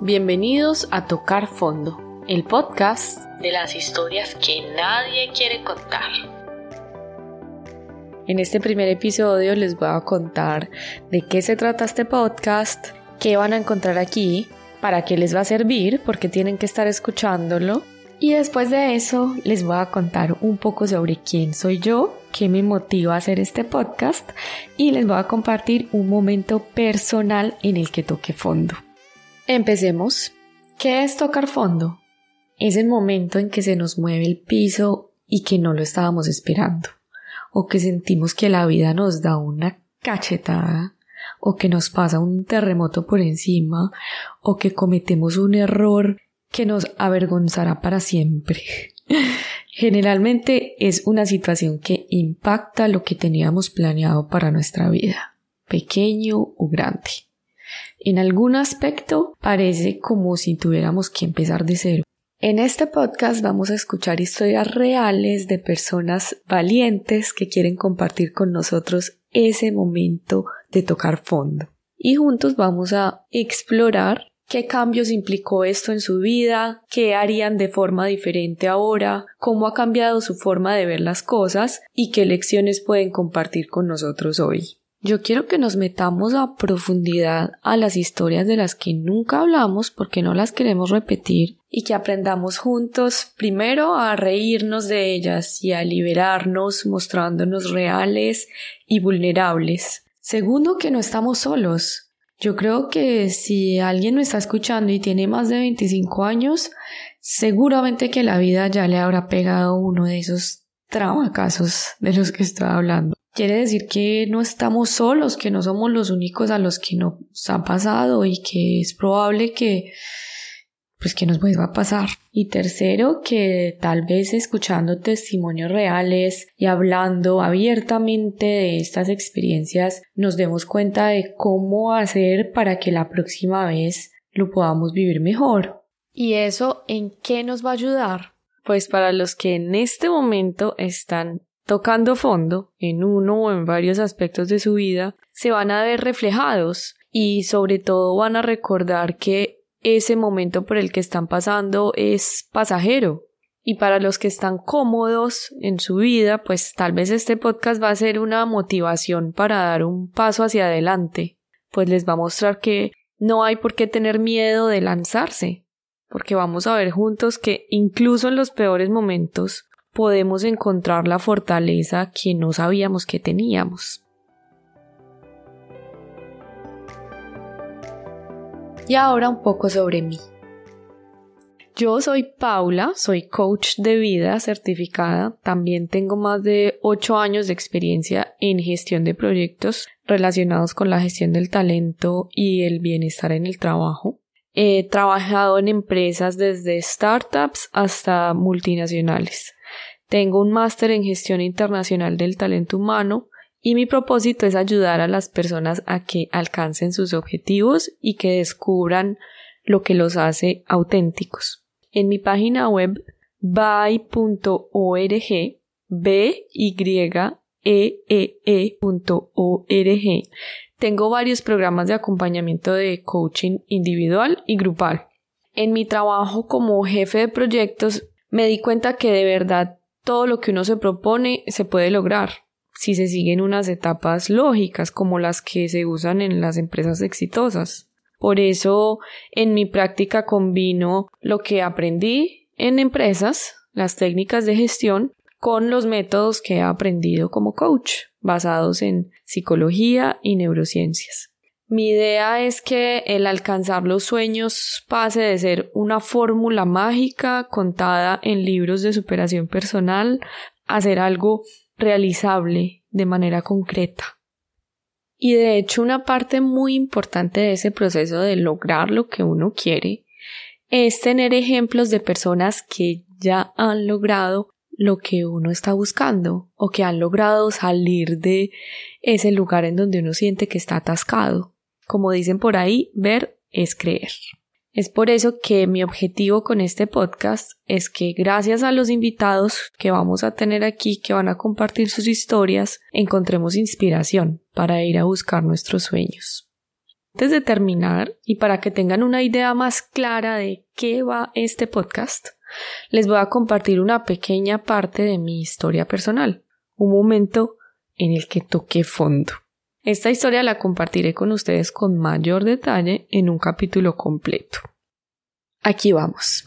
Bienvenidos a Tocar Fondo, el podcast de las historias que nadie quiere contar. En este primer episodio les voy a contar de qué se trata este podcast, qué van a encontrar aquí, para qué les va a servir, porque tienen que estar escuchándolo. Y después de eso les voy a contar un poco sobre quién soy yo, qué me motiva a hacer este podcast y les voy a compartir un momento personal en el que toque fondo. Empecemos. ¿Qué es tocar fondo? Es el momento en que se nos mueve el piso y que no lo estábamos esperando, o que sentimos que la vida nos da una cachetada, o que nos pasa un terremoto por encima, o que cometemos un error que nos avergonzará para siempre. Generalmente es una situación que impacta lo que teníamos planeado para nuestra vida, pequeño o grande. En algún aspecto parece como si tuviéramos que empezar de cero. En este podcast vamos a escuchar historias reales de personas valientes que quieren compartir con nosotros ese momento de tocar fondo. Y juntos vamos a explorar qué cambios implicó esto en su vida, qué harían de forma diferente ahora, cómo ha cambiado su forma de ver las cosas y qué lecciones pueden compartir con nosotros hoy. Yo quiero que nos metamos a profundidad a las historias de las que nunca hablamos porque no las queremos repetir y que aprendamos juntos primero a reírnos de ellas y a liberarnos mostrándonos reales y vulnerables. Segundo, que no estamos solos. Yo creo que si alguien me está escuchando y tiene más de 25 años, seguramente que la vida ya le habrá pegado uno de esos trabacazos de los que estoy hablando. Quiere decir que no estamos solos, que no somos los únicos a los que nos ha pasado y que es probable que pues que nos vuelva a pasar. Y tercero, que tal vez escuchando testimonios reales y hablando abiertamente de estas experiencias nos demos cuenta de cómo hacer para que la próxima vez lo podamos vivir mejor. ¿Y eso en qué nos va a ayudar? Pues para los que en este momento están tocando fondo en uno o en varios aspectos de su vida, se van a ver reflejados y sobre todo van a recordar que ese momento por el que están pasando es pasajero. Y para los que están cómodos en su vida, pues tal vez este podcast va a ser una motivación para dar un paso hacia adelante, pues les va a mostrar que no hay por qué tener miedo de lanzarse, porque vamos a ver juntos que incluso en los peores momentos podemos encontrar la fortaleza que no sabíamos que teníamos. Y ahora un poco sobre mí. Yo soy Paula, soy coach de vida certificada, también tengo más de 8 años de experiencia en gestión de proyectos relacionados con la gestión del talento y el bienestar en el trabajo. He trabajado en empresas desde startups hasta multinacionales. Tengo un máster en gestión internacional del talento humano y mi propósito es ayudar a las personas a que alcancen sus objetivos y que descubran lo que los hace auténticos. En mi página web by.org, b y e e, e tengo varios programas de acompañamiento de coaching individual y grupal. En mi trabajo como jefe de proyectos me di cuenta que de verdad todo lo que uno se propone se puede lograr si se siguen unas etapas lógicas como las que se usan en las empresas exitosas. Por eso, en mi práctica combino lo que aprendí en empresas, las técnicas de gestión, con los métodos que he aprendido como coach, basados en psicología y neurociencias. Mi idea es que el alcanzar los sueños pase de ser una fórmula mágica contada en libros de superación personal a ser algo realizable de manera concreta. Y de hecho una parte muy importante de ese proceso de lograr lo que uno quiere es tener ejemplos de personas que ya han logrado lo que uno está buscando o que han logrado salir de ese lugar en donde uno siente que está atascado. Como dicen por ahí, ver es creer. Es por eso que mi objetivo con este podcast es que gracias a los invitados que vamos a tener aquí, que van a compartir sus historias, encontremos inspiración para ir a buscar nuestros sueños. Antes de terminar, y para que tengan una idea más clara de qué va este podcast, les voy a compartir una pequeña parte de mi historia personal, un momento en el que toqué fondo. Esta historia la compartiré con ustedes con mayor detalle en un capítulo completo. Aquí vamos.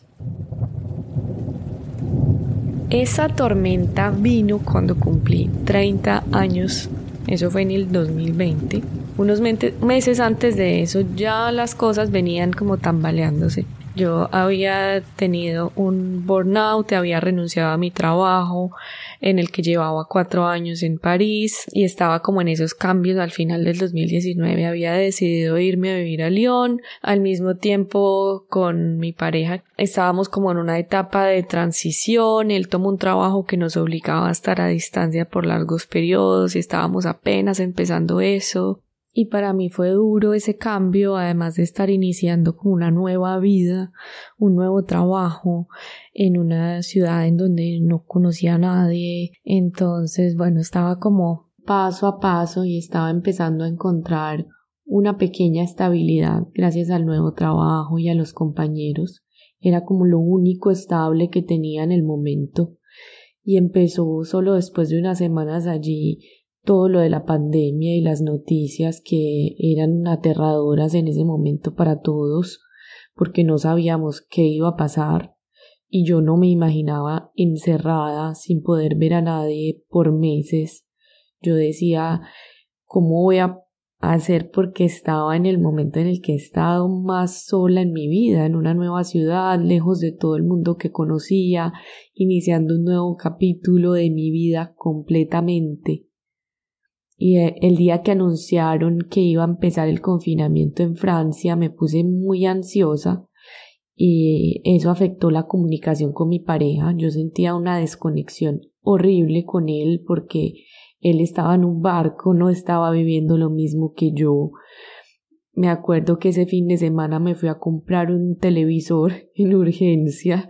Esa tormenta vino cuando cumplí 30 años, eso fue en el 2020. Unos meses antes de eso ya las cosas venían como tambaleándose. Yo había tenido un burnout, había renunciado a mi trabajo en el que llevaba cuatro años en París y estaba como en esos cambios al final del 2019. Había decidido irme a vivir a Lyon. Al mismo tiempo con mi pareja estábamos como en una etapa de transición. Él tomó un trabajo que nos obligaba a estar a distancia por largos periodos y estábamos apenas empezando eso. Y para mí fue duro ese cambio, además de estar iniciando como una nueva vida, un nuevo trabajo en una ciudad en donde no conocía a nadie. Entonces, bueno, estaba como paso a paso y estaba empezando a encontrar una pequeña estabilidad gracias al nuevo trabajo y a los compañeros. Era como lo único estable que tenía en el momento. Y empezó solo después de unas semanas allí todo lo de la pandemia y las noticias que eran aterradoras en ese momento para todos, porque no sabíamos qué iba a pasar y yo no me imaginaba encerrada sin poder ver a nadie por meses. Yo decía, ¿cómo voy a hacer? Porque estaba en el momento en el que he estado más sola en mi vida, en una nueva ciudad, lejos de todo el mundo que conocía, iniciando un nuevo capítulo de mi vida completamente y eh, el día que anunciaron que iba a empezar el confinamiento en Francia me puse muy ansiosa y eso afectó la comunicación con mi pareja. Yo sentía una desconexión horrible con él porque él estaba en un barco, no estaba viviendo lo mismo que yo. Me acuerdo que ese fin de semana me fui a comprar un televisor en urgencia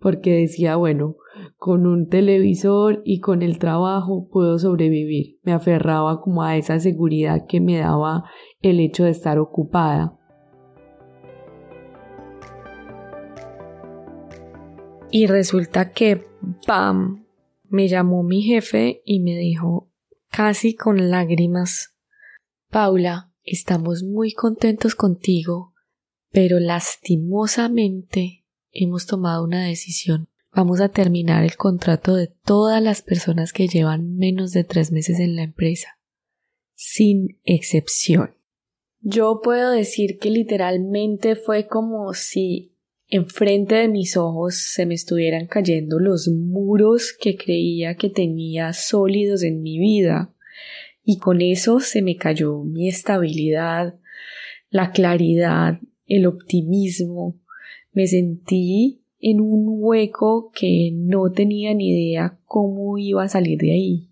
porque decía, bueno, con un televisor y con el trabajo puedo sobrevivir. Me aferraba como a esa seguridad que me daba el hecho de estar ocupada. Y resulta que, ¡pam! me llamó mi jefe y me dijo, casi con lágrimas, Paula, estamos muy contentos contigo, pero lastimosamente hemos tomado una decisión vamos a terminar el contrato de todas las personas que llevan menos de tres meses en la empresa, sin excepción. Yo puedo decir que literalmente fue como si enfrente de mis ojos se me estuvieran cayendo los muros que creía que tenía sólidos en mi vida, y con eso se me cayó mi estabilidad, la claridad, el optimismo. Me sentí en un hueco que no tenía ni idea cómo iba a salir de ahí.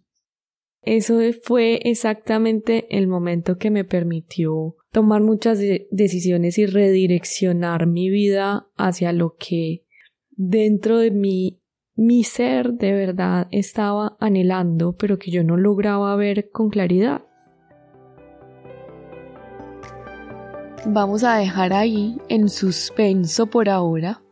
Eso fue exactamente el momento que me permitió tomar muchas decisiones y redireccionar mi vida hacia lo que dentro de mí mi ser de verdad estaba anhelando, pero que yo no lograba ver con claridad. Vamos a dejar ahí en suspenso por ahora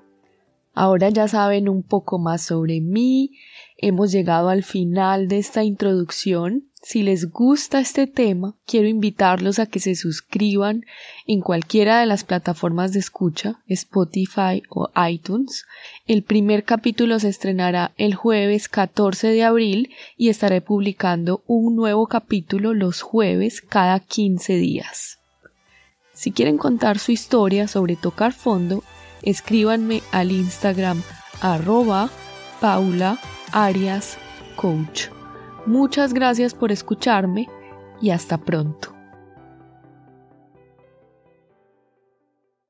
Ahora ya saben un poco más sobre mí, hemos llegado al final de esta introducción. Si les gusta este tema, quiero invitarlos a que se suscriban en cualquiera de las plataformas de escucha, Spotify o iTunes. El primer capítulo se estrenará el jueves 14 de abril y estaré publicando un nuevo capítulo los jueves cada 15 días. Si quieren contar su historia sobre tocar fondo, escríbanme al Instagram arroba Paula Arias Coach. Muchas gracias por escucharme y hasta pronto.